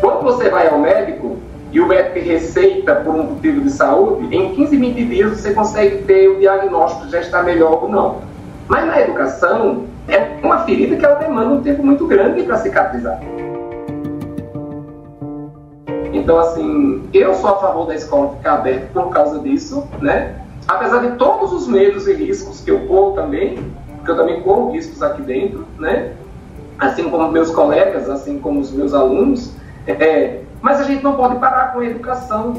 Quando você vai ao médico e o médico receita por um motivo de saúde, em 15, 20 dias você consegue ter o diagnóstico já está melhor ou não. Mas na educação, é uma ferida que ela demanda um tempo muito grande para cicatrizar. Então, assim, eu sou a favor da escola ficar aberta por causa disso, né? Apesar de todos os medos e riscos que eu corro também, porque eu também corro riscos aqui dentro, né? Assim como meus colegas, assim como os meus alunos, é, mas a gente não pode parar com a educação.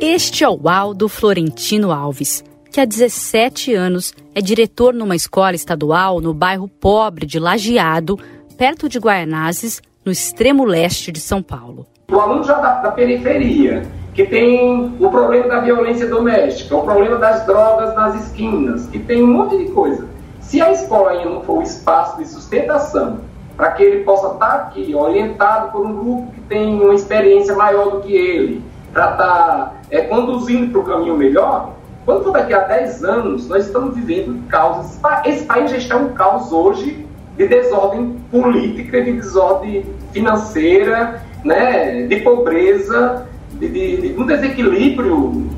Este é o Aldo Florentino Alves, que há 17 anos é diretor numa escola estadual no bairro pobre de Lajeado, perto de Guaianazes, no extremo leste de São Paulo. O aluno já da, da periferia, que tem o problema da violência doméstica, o problema das drogas nas esquinas, que tem um monte de coisa. Se a escola ainda não for o espaço de sustentação para que ele possa estar aqui orientado por um grupo que tem uma experiência maior do que ele, para estar é, conduzindo para o caminho melhor, quando for daqui a 10 anos, nós estamos vivendo caos. Esse país já está um caos hoje de desordem política, de desordem financeira, né, de pobreza, de, de, de um desequilíbrio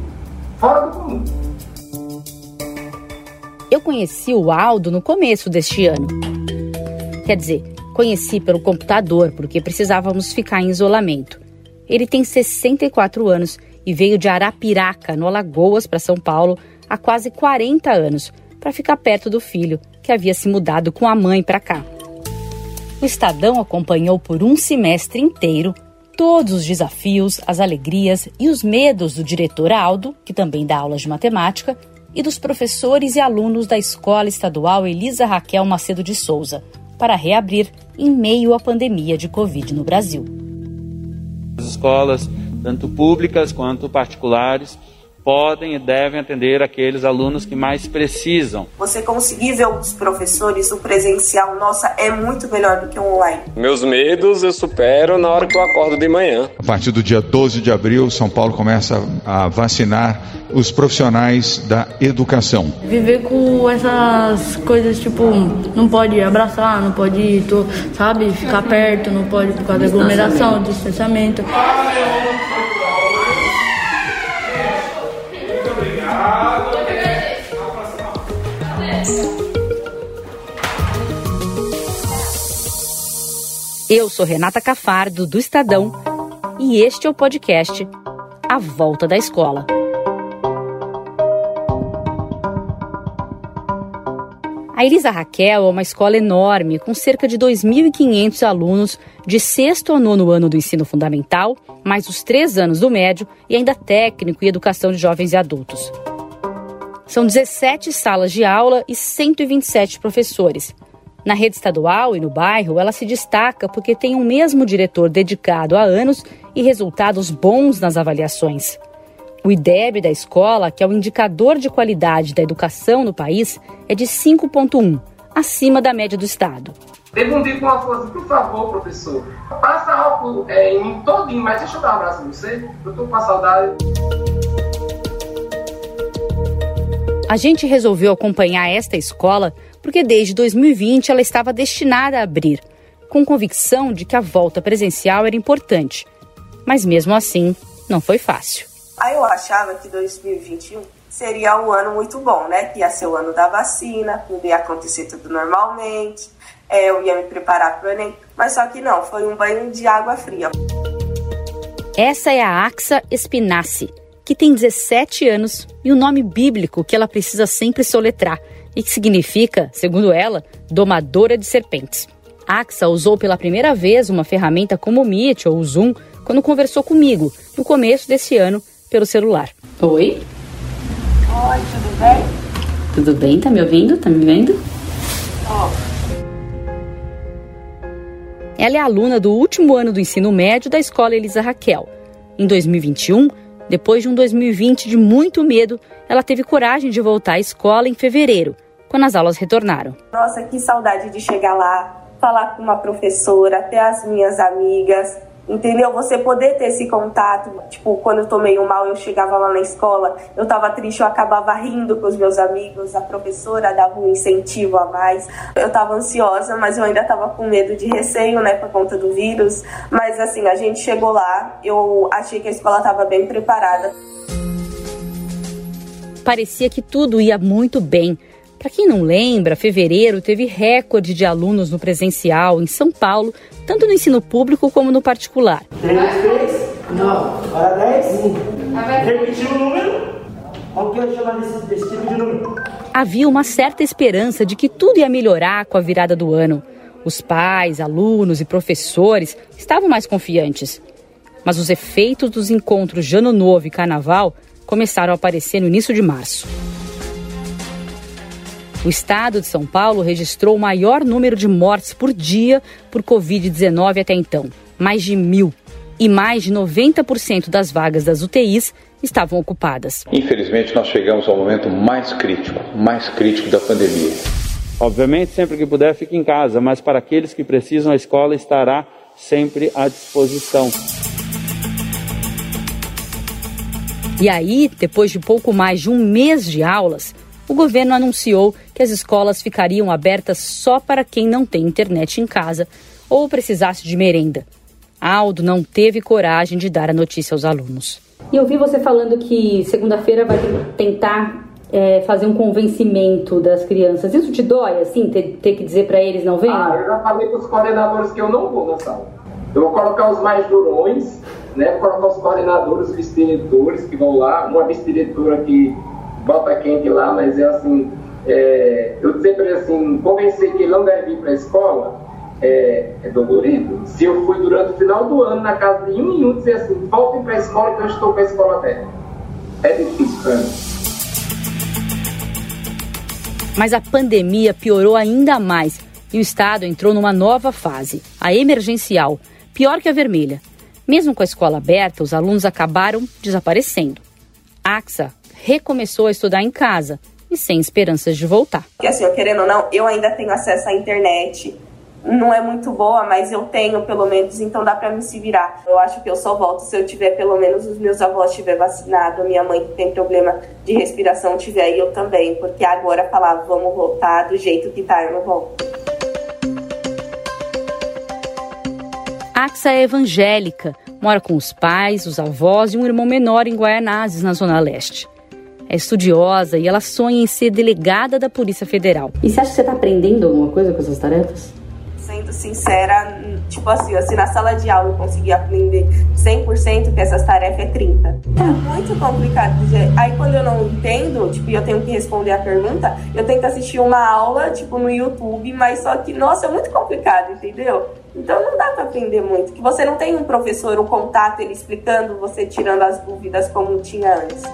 fora do comum. Eu conheci o Aldo no começo deste ano. Quer dizer, conheci pelo computador, porque precisávamos ficar em isolamento. Ele tem 64 anos e veio de Arapiraca, no Alagoas, para São Paulo, há quase 40 anos, para ficar perto do filho, que havia se mudado com a mãe para cá. O Estadão acompanhou por um semestre inteiro todos os desafios, as alegrias e os medos do diretor Aldo, que também dá aulas de matemática, e dos professores e alunos da Escola Estadual Elisa Raquel Macedo de Souza, para reabrir em meio à pandemia de Covid no Brasil. As escolas, tanto públicas quanto particulares, podem e devem atender aqueles alunos que mais precisam. Você conseguir ver os professores, o presencial, nossa, é muito melhor do que o online. Meus medos eu supero na hora que eu acordo de manhã. A partir do dia 12 de abril, São Paulo começa a vacinar os profissionais da educação. Viver com essas coisas tipo, não pode abraçar, não pode, sabe, ficar perto, não pode por causa da aglomeração, distanciamento. Eu sou Renata Cafardo, do Estadão, e este é o podcast A Volta da Escola. A Elisa Raquel é uma escola enorme, com cerca de 2.500 alunos de sexto a nono ano do ensino fundamental, mais os três anos do médio e ainda técnico e educação de jovens e adultos. São 17 salas de aula e 127 professores, na rede estadual e no bairro, ela se destaca porque tem um mesmo diretor dedicado há anos e resultados bons nas avaliações. O IDEB da escola, que é o indicador de qualidade da educação no país, é de 5,1, acima da média do estado. Teve um dia que falou assim, por favor, professor, passa álcool é, em mim todinho, mas deixa eu dar um abraço em você, eu tô com a saudade. A gente resolveu acompanhar esta escola porque desde 2020 ela estava destinada a abrir, com convicção de que a volta presencial era importante. Mas mesmo assim, não foi fácil. Aí eu achava que 2021 seria um ano muito bom, né? Que ia ser o ano da vacina, tudo ia acontecer tudo normalmente, é, eu ia me preparar para o Enem, mas só que não, foi um banho de água fria. Essa é a Axa Espinaci, que tem 17 anos e o um nome bíblico que ela precisa sempre soletrar – e que significa, segundo ela, domadora de serpentes. Axa usou pela primeira vez uma ferramenta como o Meet ou o Zoom quando conversou comigo, no começo desse ano, pelo celular. Oi? Oi, tudo bem? Tudo bem? Tá me ouvindo? Tá me vendo? Ó. Ela é aluna do último ano do ensino médio da escola Elisa Raquel. Em 2021, depois de um 2020 de muito medo, ela teve coragem de voltar à escola em fevereiro quando as aulas retornaram. Nossa, que saudade de chegar lá, falar com uma professora, até as minhas amigas, entendeu? Você poder ter esse contato, tipo, quando eu tô meio mal, eu chegava lá na escola, eu tava triste, eu acabava rindo com os meus amigos, a professora dava um incentivo a mais. Eu tava ansiosa, mas eu ainda tava com medo de receio, né, por conta do vírus. Mas assim, a gente chegou lá, eu achei que a escola tava bem preparada. Parecia que tudo ia muito bem. Para quem não lembra, fevereiro teve recorde de alunos no presencial em São Paulo, tanto no ensino público como no particular. 3, 3, não, para 10, 1. Repetir o número? Qual que eu chamar desse, desse tipo de número? Havia uma certa esperança de que tudo ia melhorar com a virada do ano. Os pais, alunos e professores estavam mais confiantes. Mas os efeitos dos encontros de Ano Novo e Carnaval começaram a aparecer no início de março. O estado de São Paulo registrou o maior número de mortes por dia por Covid-19 até então, mais de mil. E mais de 90% das vagas das UTIs estavam ocupadas. Infelizmente, nós chegamos ao momento mais crítico, mais crítico da pandemia. Obviamente, sempre que puder, fique em casa, mas para aqueles que precisam, a escola estará sempre à disposição. E aí, depois de pouco mais de um mês de aulas, o governo anunciou que as escolas ficariam abertas só para quem não tem internet em casa ou precisasse de merenda. Aldo não teve coragem de dar a notícia aos alunos. E eu vi você falando que segunda-feira vai tentar é, fazer um convencimento das crianças. Isso te dói, assim, ter, ter que dizer para eles não venham? Ah, eu já falei para os coordenadores que eu não vou na sala. Eu vou colocar os mais durões, né? Vou colocar os coordenadores, os vice-diretores que vão lá, uma vice-diretora que bota quente lá, mas é assim, é, eu sempre assim, convencer que ele não deve ir para a escola é, é, dolorido. Se eu fui durante o final do ano na casa de um um dizer assim, voltem para a escola que eu estou para a escola até. É difícil para mim. Mas a pandemia piorou ainda mais e o estado entrou numa nova fase, a emergencial, pior que a vermelha. Mesmo com a escola aberta, os alunos acabaram desaparecendo. AXA recomeçou a estudar em casa e sem esperanças de voltar. Porque assim, eu querendo ou não, eu ainda tenho acesso à internet. Não é muito boa, mas eu tenho pelo menos, então dá para me se virar. Eu acho que eu só volto se eu tiver pelo menos os meus avós tiver vacinado, minha mãe que tem problema de respiração tiver e eu também, porque agora falar vamos voltar do jeito que tá, eu não volto. Axa é evangélica, mora com os pais, os avós e um irmão menor em Guaianazes, na Zona Leste é estudiosa e ela sonha em ser delegada da Polícia Federal. E você acha que você está aprendendo alguma coisa com essas tarefas? Sendo sincera, tipo assim, se na sala de aula eu conseguir aprender 100%, que essas tarefas é 30%. É muito complicado. Aí quando eu não entendo, tipo, eu tenho que responder a pergunta, eu tento assistir uma aula, tipo, no YouTube, mas só que, nossa, é muito complicado, entendeu? Então não dá para aprender muito. Que você não tem um professor, um contato, ele explicando, você tirando as dúvidas como tinha antes.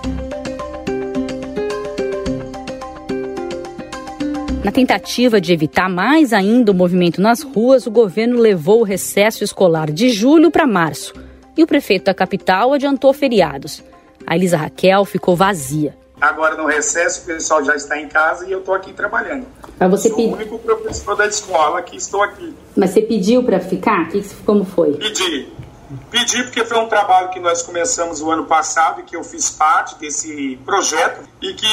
Na tentativa de evitar mais ainda o movimento nas ruas, o governo levou o recesso escolar de julho para março e o prefeito da capital adiantou feriados. A Elisa Raquel ficou vazia. Agora no recesso o pessoal já está em casa e eu estou aqui trabalhando. Mas você Sou pedi... o único professor da escola que estou aqui. Mas você pediu para ficar? Como foi? Pedi. Pedi porque foi um trabalho que nós começamos o ano passado e que eu fiz parte desse projeto e que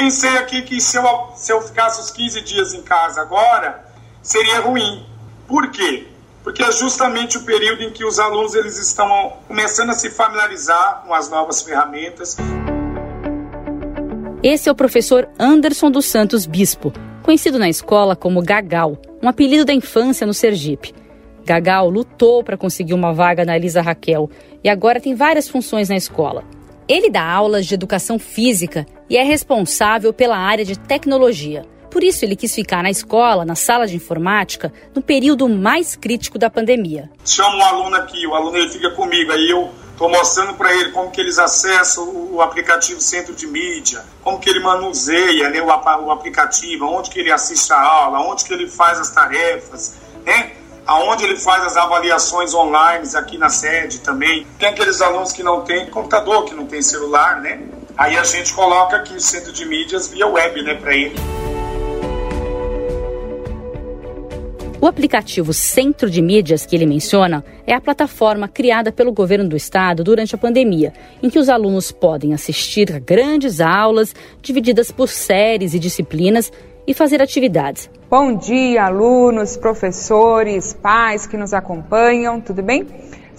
Pensei aqui que se eu, se eu ficasse os 15 dias em casa agora, seria ruim. Por quê? Porque é justamente o período em que os alunos eles estão começando a se familiarizar com as novas ferramentas. Esse é o professor Anderson dos Santos Bispo, conhecido na escola como Gagal, um apelido da infância no Sergipe. Gagal lutou para conseguir uma vaga na Elisa Raquel e agora tem várias funções na escola. Ele dá aulas de educação física e é responsável pela área de tecnologia. Por isso, ele quis ficar na escola, na sala de informática, no período mais crítico da pandemia. Chamo um aluno aqui, o aluno ele fica comigo, aí eu estou mostrando para ele como que eles acessam o aplicativo Centro de Mídia, como que ele manuseia né, o, o aplicativo, onde que ele assiste a aula, onde que ele faz as tarefas, né? aonde ele faz as avaliações online aqui na sede também. Tem aqueles alunos que não têm computador, que não tem celular, né? Aí a gente coloca aqui o centro de mídias via web, né, para ele. O aplicativo Centro de Mídias que ele menciona é a plataforma criada pelo governo do estado durante a pandemia, em que os alunos podem assistir a grandes aulas divididas por séries e disciplinas e fazer atividades. Bom dia, alunos, professores, pais que nos acompanham, tudo bem?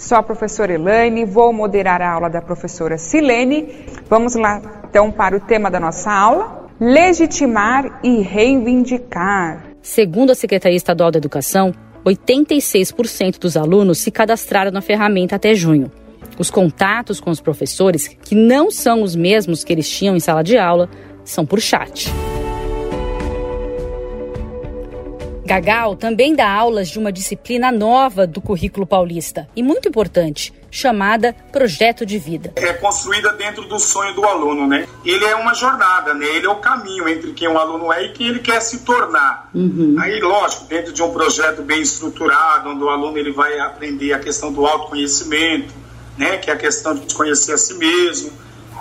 Sou a professora Elaine, vou moderar a aula da professora Silene. Vamos lá então para o tema da nossa aula: legitimar e reivindicar. Segundo a Secretaria Estadual da Educação, 86% dos alunos se cadastraram na ferramenta até junho. Os contatos com os professores, que não são os mesmos que eles tinham em sala de aula, são por chat. Gagal também dá aulas de uma disciplina nova do currículo paulista e muito importante, chamada Projeto de Vida. É construída dentro do sonho do aluno, né? Ele é uma jornada, né? Ele é o caminho entre quem o aluno é e quem ele quer se tornar. Uhum. Aí, lógico, dentro de um projeto bem estruturado, onde o aluno ele vai aprender a questão do autoconhecimento, né? Que é a questão de conhecer a si mesmo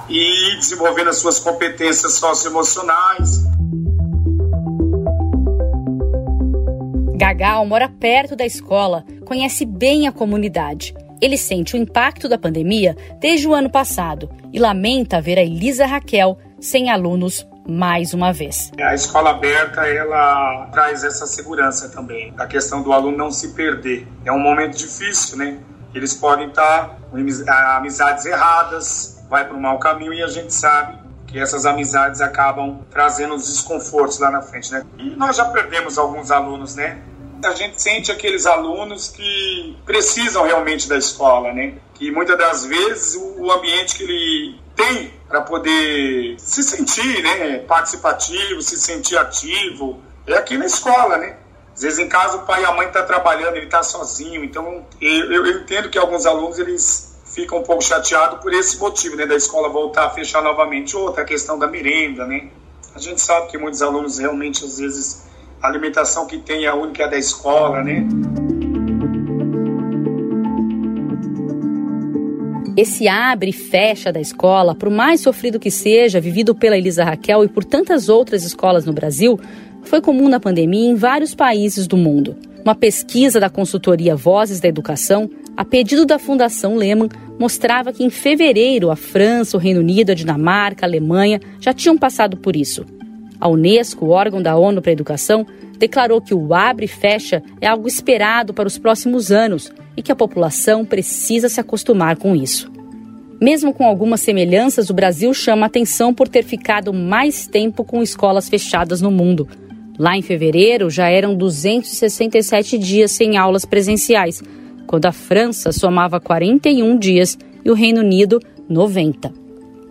e desenvolvendo as suas competências socioemocionais. Gagal mora perto da escola, conhece bem a comunidade. Ele sente o impacto da pandemia desde o ano passado e lamenta ver a Elisa Raquel sem alunos mais uma vez. A escola aberta ela traz essa segurança também, a questão do aluno não se perder. É um momento difícil, né? Eles podem estar com amizades erradas, vai para um mau caminho e a gente sabe que essas amizades acabam trazendo os desconfortos lá na frente, né? E nós já perdemos alguns alunos, né? A gente sente aqueles alunos que precisam realmente da escola, né? Que muitas das vezes o ambiente que ele tem para poder se sentir, né, participativo, se sentir ativo, é aqui na escola, né? Às vezes em casa o pai e a mãe estão tá trabalhando, ele está sozinho, então eu, eu entendo que alguns alunos eles ficam um pouco chateados por esse motivo, né, da escola voltar a fechar novamente. Outra questão da merenda, né? A gente sabe que muitos alunos realmente às vezes a alimentação que tem é a única da escola, né? Esse abre e fecha da escola, por mais sofrido que seja, vivido pela Elisa Raquel e por tantas outras escolas no Brasil, foi comum na pandemia em vários países do mundo. Uma pesquisa da consultoria Vozes da Educação, a pedido da Fundação Lehman, mostrava que em fevereiro a França, o Reino Unido, a Dinamarca, a Alemanha já tinham passado por isso. A Unesco, órgão da ONU para a Educação, declarou que o abre e fecha é algo esperado para os próximos anos e que a população precisa se acostumar com isso. Mesmo com algumas semelhanças, o Brasil chama atenção por ter ficado mais tempo com escolas fechadas no mundo. Lá em fevereiro já eram 267 dias sem aulas presenciais, quando a França somava 41 dias e o Reino Unido 90.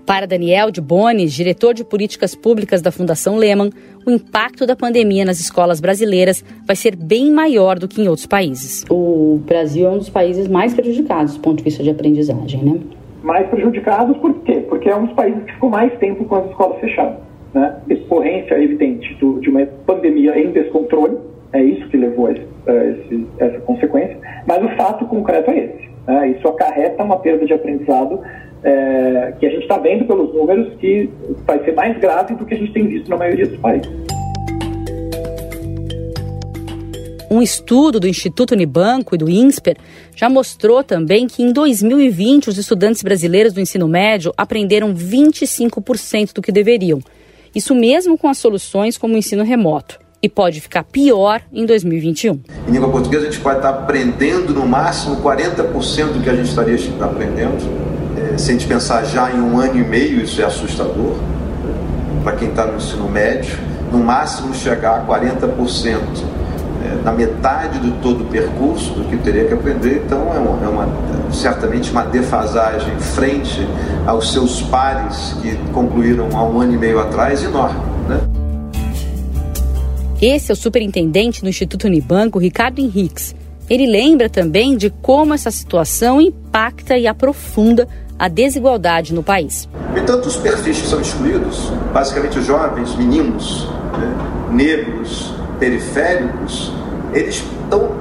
Para Daniel de Bones, diretor de políticas públicas da Fundação Lehman, o impacto da pandemia nas escolas brasileiras vai ser bem maior do que em outros países. O Brasil é um dos países mais prejudicados do ponto de vista de aprendizagem, né? Mais prejudicados por quê? Porque é um dos países que ficou mais tempo com as escolas fechadas. Né? Decorrência evidente do, de uma pandemia em descontrole, é isso que levou a esse, a esse, essa consequência, mas o fato concreto é esse. Né? Isso acarreta uma perda de aprendizado é, que a gente está vendo pelos números que vai ser mais grave do que a gente tem visto na maioria dos países. Um estudo do Instituto Unibanco e do INSPER já mostrou também que em 2020 os estudantes brasileiros do ensino médio aprenderam 25% do que deveriam. Isso mesmo com as soluções como o ensino remoto. E pode ficar pior em 2021. Em língua portuguesa, a gente pode estar aprendendo no máximo 40% do que a gente estaria aprendendo se a gente pensar já em um ano e meio, isso é assustador. Para quem está no ensino médio, no máximo chegar a 40%. É, na metade do todo o percurso do que teria que aprender, então é, uma, é uma, certamente uma defasagem frente aos seus pares que concluíram há um ano e meio atrás enorme. Né? Esse é o superintendente do Instituto Unibanco, Ricardo Henriques. Ele lembra também de como essa situação impacta e aprofunda a desigualdade no país. E tantos perfis que são excluídos, basicamente os jovens, meninos, né, negros, periféricos, eles estão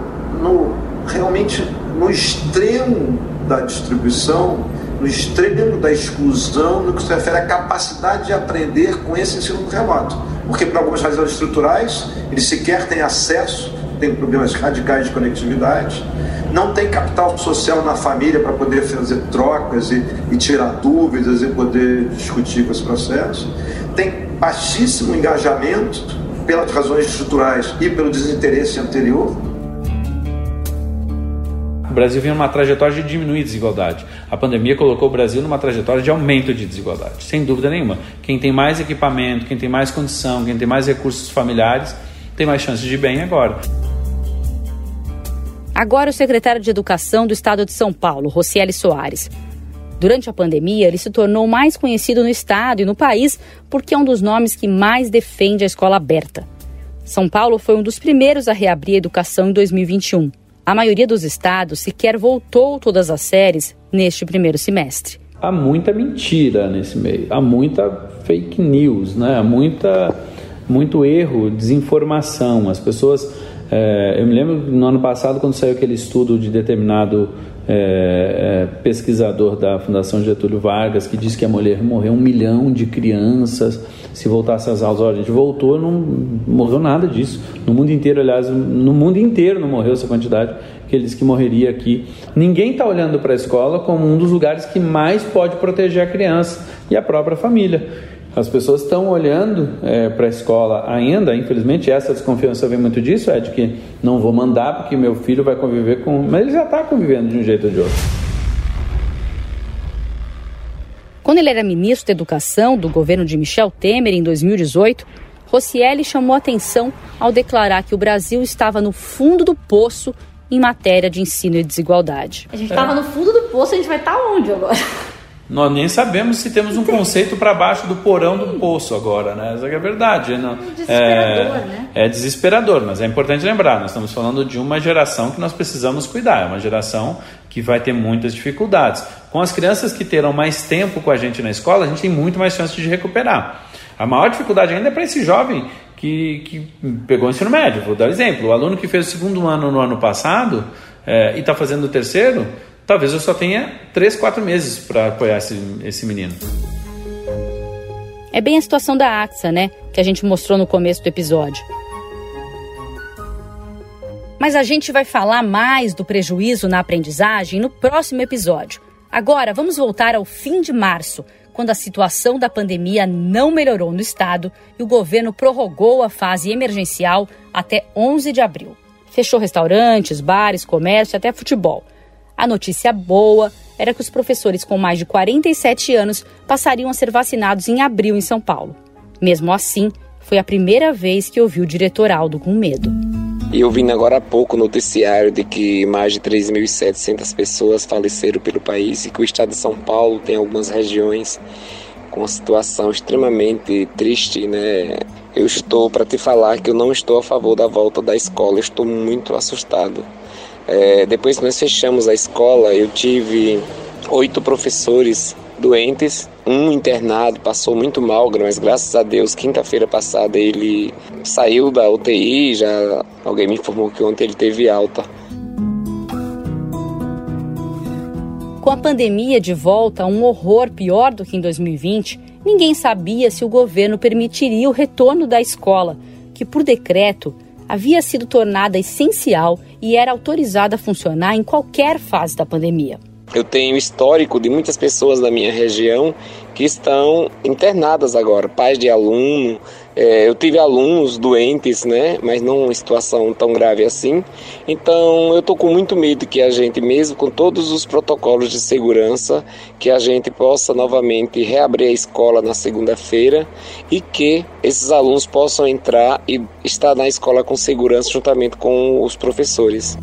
no, realmente no extremo da distribuição, no extremo da exclusão, no que se refere à capacidade de aprender com esse ensino remoto. Porque, por algumas razões estruturais, eles sequer têm acesso tem problemas radicais de conectividade, não tem capital social na família para poder fazer trocas e, e tirar dúvidas e poder discutir com esse processo, tem baixíssimo engajamento pelas razões estruturais e pelo desinteresse anterior. O Brasil vinha numa trajetória de diminuir desigualdade. A pandemia colocou o Brasil numa trajetória de aumento de desigualdade, sem dúvida nenhuma. Quem tem mais equipamento, quem tem mais condição, quem tem mais recursos familiares, tem mais chances de bem agora. Agora, o secretário de Educação do Estado de São Paulo, Rocieli Soares. Durante a pandemia, ele se tornou mais conhecido no estado e no país porque é um dos nomes que mais defende a escola aberta. São Paulo foi um dos primeiros a reabrir a educação em 2021. A maioria dos estados sequer voltou todas as séries neste primeiro semestre. Há muita mentira nesse meio, há muita fake news, né? há muita, muito erro, desinformação. As pessoas. É, eu me lembro no ano passado, quando saiu aquele estudo de determinado é, é, pesquisador da Fundação Getúlio Vargas, que disse que ia morrer, morrer um milhão de crianças se voltasse às aulas. Olha, a gente voltou, não morreu nada disso. No mundo inteiro, aliás, no mundo inteiro não morreu essa quantidade que ele disse que morreria aqui. Ninguém está olhando para a escola como um dos lugares que mais pode proteger a criança e a própria família. As pessoas estão olhando é, para a escola ainda, infelizmente, essa desconfiança vem muito disso, é de que não vou mandar porque meu filho vai conviver com. Mas ele já está convivendo de um jeito ou de outro. Quando ele era ministro da Educação do governo de Michel Temer em 2018, Rocieli chamou atenção ao declarar que o Brasil estava no fundo do poço em matéria de ensino e desigualdade. A gente estava é. no fundo do poço, a gente vai estar tá onde agora? Nós nem sabemos se temos um conceito para baixo do porão do poço agora, né? Essa é a verdade. Não, é desesperador, é, né? É desesperador, mas é importante lembrar, nós estamos falando de uma geração que nós precisamos cuidar, é uma geração que vai ter muitas dificuldades. Com as crianças que terão mais tempo com a gente na escola, a gente tem muito mais chance de recuperar. A maior dificuldade ainda é para esse jovem que, que pegou o ensino médio. Vou dar um exemplo. O aluno que fez o segundo ano no ano passado é, e está fazendo o terceiro, talvez eu só tenha três, quatro meses para apoiar esse, esse menino. É bem a situação da AXA, né? Que a gente mostrou no começo do episódio. Mas a gente vai falar mais do prejuízo na aprendizagem no próximo episódio. Agora, vamos voltar ao fim de março, quando a situação da pandemia não melhorou no estado e o governo prorrogou a fase emergencial até 11 de abril. Fechou restaurantes, bares, comércio, até futebol. A notícia boa era que os professores com mais de 47 anos passariam a ser vacinados em abril em São Paulo. Mesmo assim, foi a primeira vez que ouvi o diretor Aldo com medo. E eu agora há pouco o noticiário de que mais de 3.700 pessoas faleceram pelo país e que o estado de São Paulo tem algumas regiões com uma situação extremamente triste, né? Eu estou para te falar que eu não estou a favor da volta da escola, estou muito assustado. É, depois que nós fechamos a escola, eu tive oito professores doentes, um internado, passou muito mal, mas graças a Deus, quinta-feira passada ele saiu da UTI, já alguém me informou que ontem ele teve alta. Com a pandemia de volta, um horror pior do que em 2020, ninguém sabia se o governo permitiria o retorno da escola, que por decreto havia sido tornada essencial e era autorizada a funcionar em qualquer fase da pandemia. Eu tenho histórico de muitas pessoas da minha região que estão internadas agora, pais de aluno. É, eu tive alunos doentes, né, mas não em situação tão grave assim. Então eu tô com muito medo que a gente, mesmo com todos os protocolos de segurança, que a gente possa novamente reabrir a escola na segunda-feira e que esses alunos possam entrar e estar na escola com segurança juntamente com os professores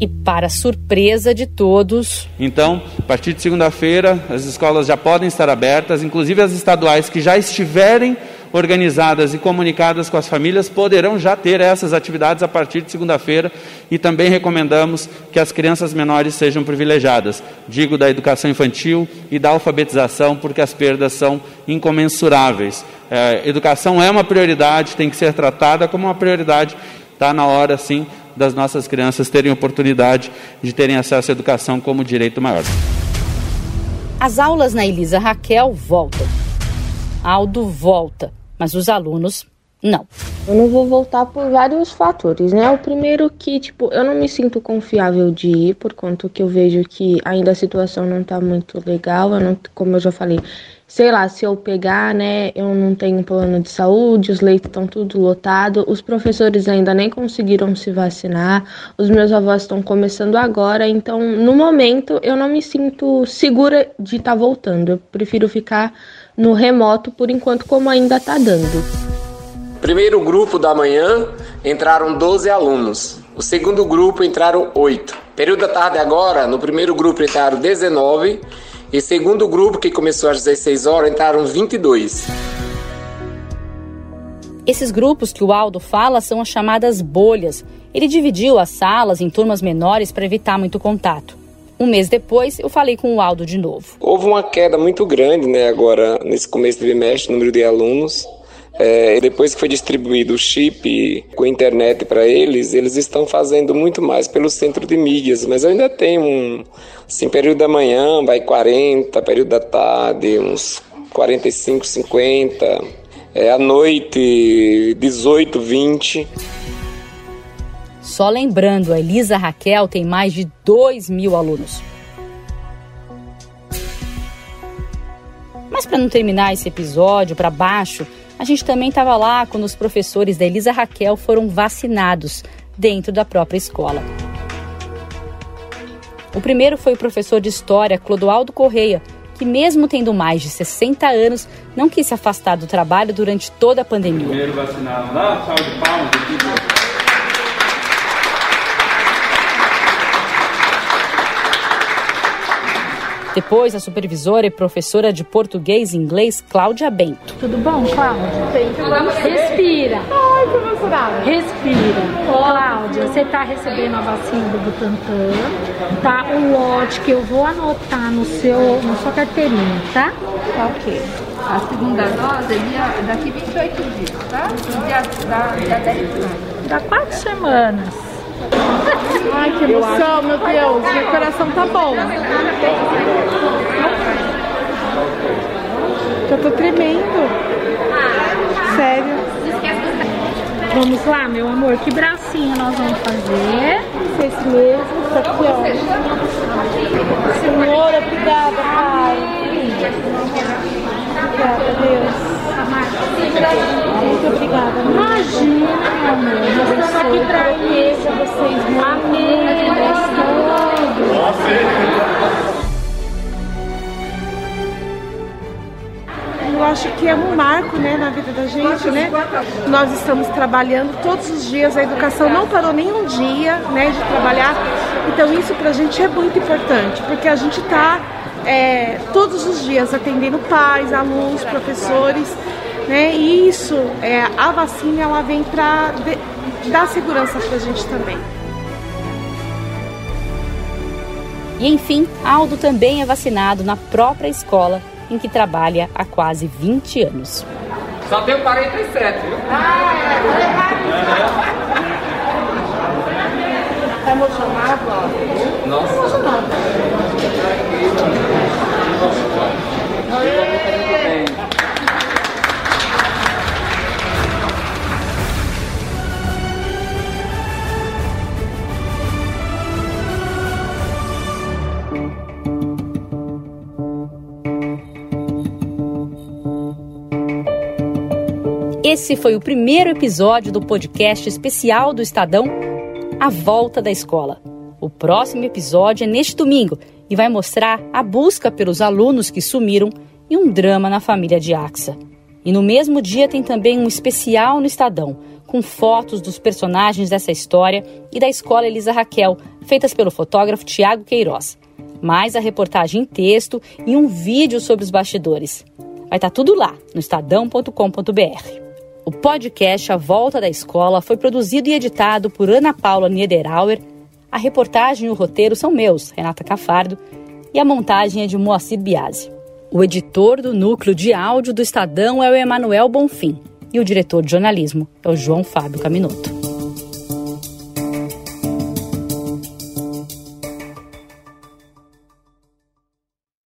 e para surpresa de todos. Então, a partir de segunda-feira, as escolas já podem estar abertas, inclusive as estaduais que já estiverem organizadas e comunicadas com as famílias poderão já ter essas atividades a partir de segunda-feira e também recomendamos que as crianças menores sejam privilegiadas. Digo da educação infantil e da alfabetização, porque as perdas são incomensuráveis. É, educação é uma prioridade, tem que ser tratada como uma prioridade. Está na hora, sim, das nossas crianças terem oportunidade de terem acesso à educação como direito maior. As aulas na Elisa Raquel voltam. Aldo volta, mas os alunos não. Eu não vou voltar por vários fatores, né? O primeiro que, tipo, eu não me sinto confiável de ir, por conta que eu vejo que ainda a situação não tá muito legal. Eu não, como eu já falei, sei lá, se eu pegar, né, eu não tenho plano de saúde, os leitos estão tudo lotado, os professores ainda nem conseguiram se vacinar, os meus avós estão começando agora, então no momento eu não me sinto segura de estar tá voltando. Eu prefiro ficar no remoto por enquanto como ainda tá dando. Primeiro grupo da manhã entraram 12 alunos. O segundo grupo entraram 8. Período da tarde agora, no primeiro grupo entraram 19 e segundo grupo que começou às 16 horas entraram 22. Esses grupos que o Aldo fala são as chamadas bolhas. Ele dividiu as salas em turmas menores para evitar muito contato. Um mês depois, eu falei com o Aldo de novo. Houve uma queda muito grande, né, agora nesse começo do trimestre, número de alunos. É, depois que foi distribuído o chip com internet para eles, eles estão fazendo muito mais pelo centro de mídias, mas ainda tenho um, assim, período da manhã, vai 40, período da tarde, uns 45, 50, é, à noite, 18, 20. Só lembrando, a Elisa Raquel tem mais de 2 mil alunos. Mas para não terminar esse episódio para baixo, a gente também estava lá quando os professores da Elisa Raquel foram vacinados dentro da própria escola. O primeiro foi o professor de História, Clodoaldo Correia, que mesmo tendo mais de 60 anos, não quis se afastar do trabalho durante toda a pandemia. Primeiro vacinado lá, salve palmas aqui. Depois, a supervisora e professora de português e inglês, Cláudia Bento. Tudo bom, Cláudia? Respira. Ai, que emocionada. Respira. Cláudia, você está recebendo a vacina do Butantan, tá? O lote que eu vou anotar no seu, na sua carteirinha, tá? Tá ok. A segunda dose é daqui 28 dias, tá? Dia, da, dia 10 de maio. Dá quatro semanas. Ai, que emoção, meu Deus. Meu coração tá bom. Eu tô tremendo. Sério. Vamos lá, meu amor. Que bracinho nós vamos fazer? Esse mesmo. Isso aqui, ó. Senhora, obrigada, Pai. Obrigada, Deus. Muito obrigada. Imagina, meu amor. Nós estamos aqui pra isso. Vocês Amém. Eu acho que é um marco né, na vida da gente, né? Nós estamos trabalhando todos os dias, a educação não parou nenhum dia né, de trabalhar. Então isso para a gente é muito importante, porque a gente está é, todos os dias atendendo pais, alunos, professores, né? E isso, é, a vacina ela vem para dar segurança para a gente também. E enfim, Aldo também é vacinado na própria escola em que trabalha há quase 20 anos. Só tenho 47, viu? Ah, é, Tá emocionado, ó? Nossa. Emocionado. Esse foi o primeiro episódio do podcast especial do Estadão, A Volta da Escola. O próximo episódio é neste domingo e vai mostrar a busca pelos alunos que sumiram e um drama na família de Axa. E no mesmo dia tem também um especial no Estadão, com fotos dos personagens dessa história e da escola Elisa Raquel, feitas pelo fotógrafo Tiago Queiroz. Mais a reportagem em texto e um vídeo sobre os bastidores. Vai estar tudo lá no estadão.com.br. O podcast A Volta da Escola foi produzido e editado por Ana Paula Niederauer. A reportagem e o roteiro são meus, Renata Cafardo, e a montagem é de Moacir Biasi. O editor do núcleo de áudio do Estadão é o Emanuel Bonfim e o diretor de jornalismo é o João Fábio Caminoto.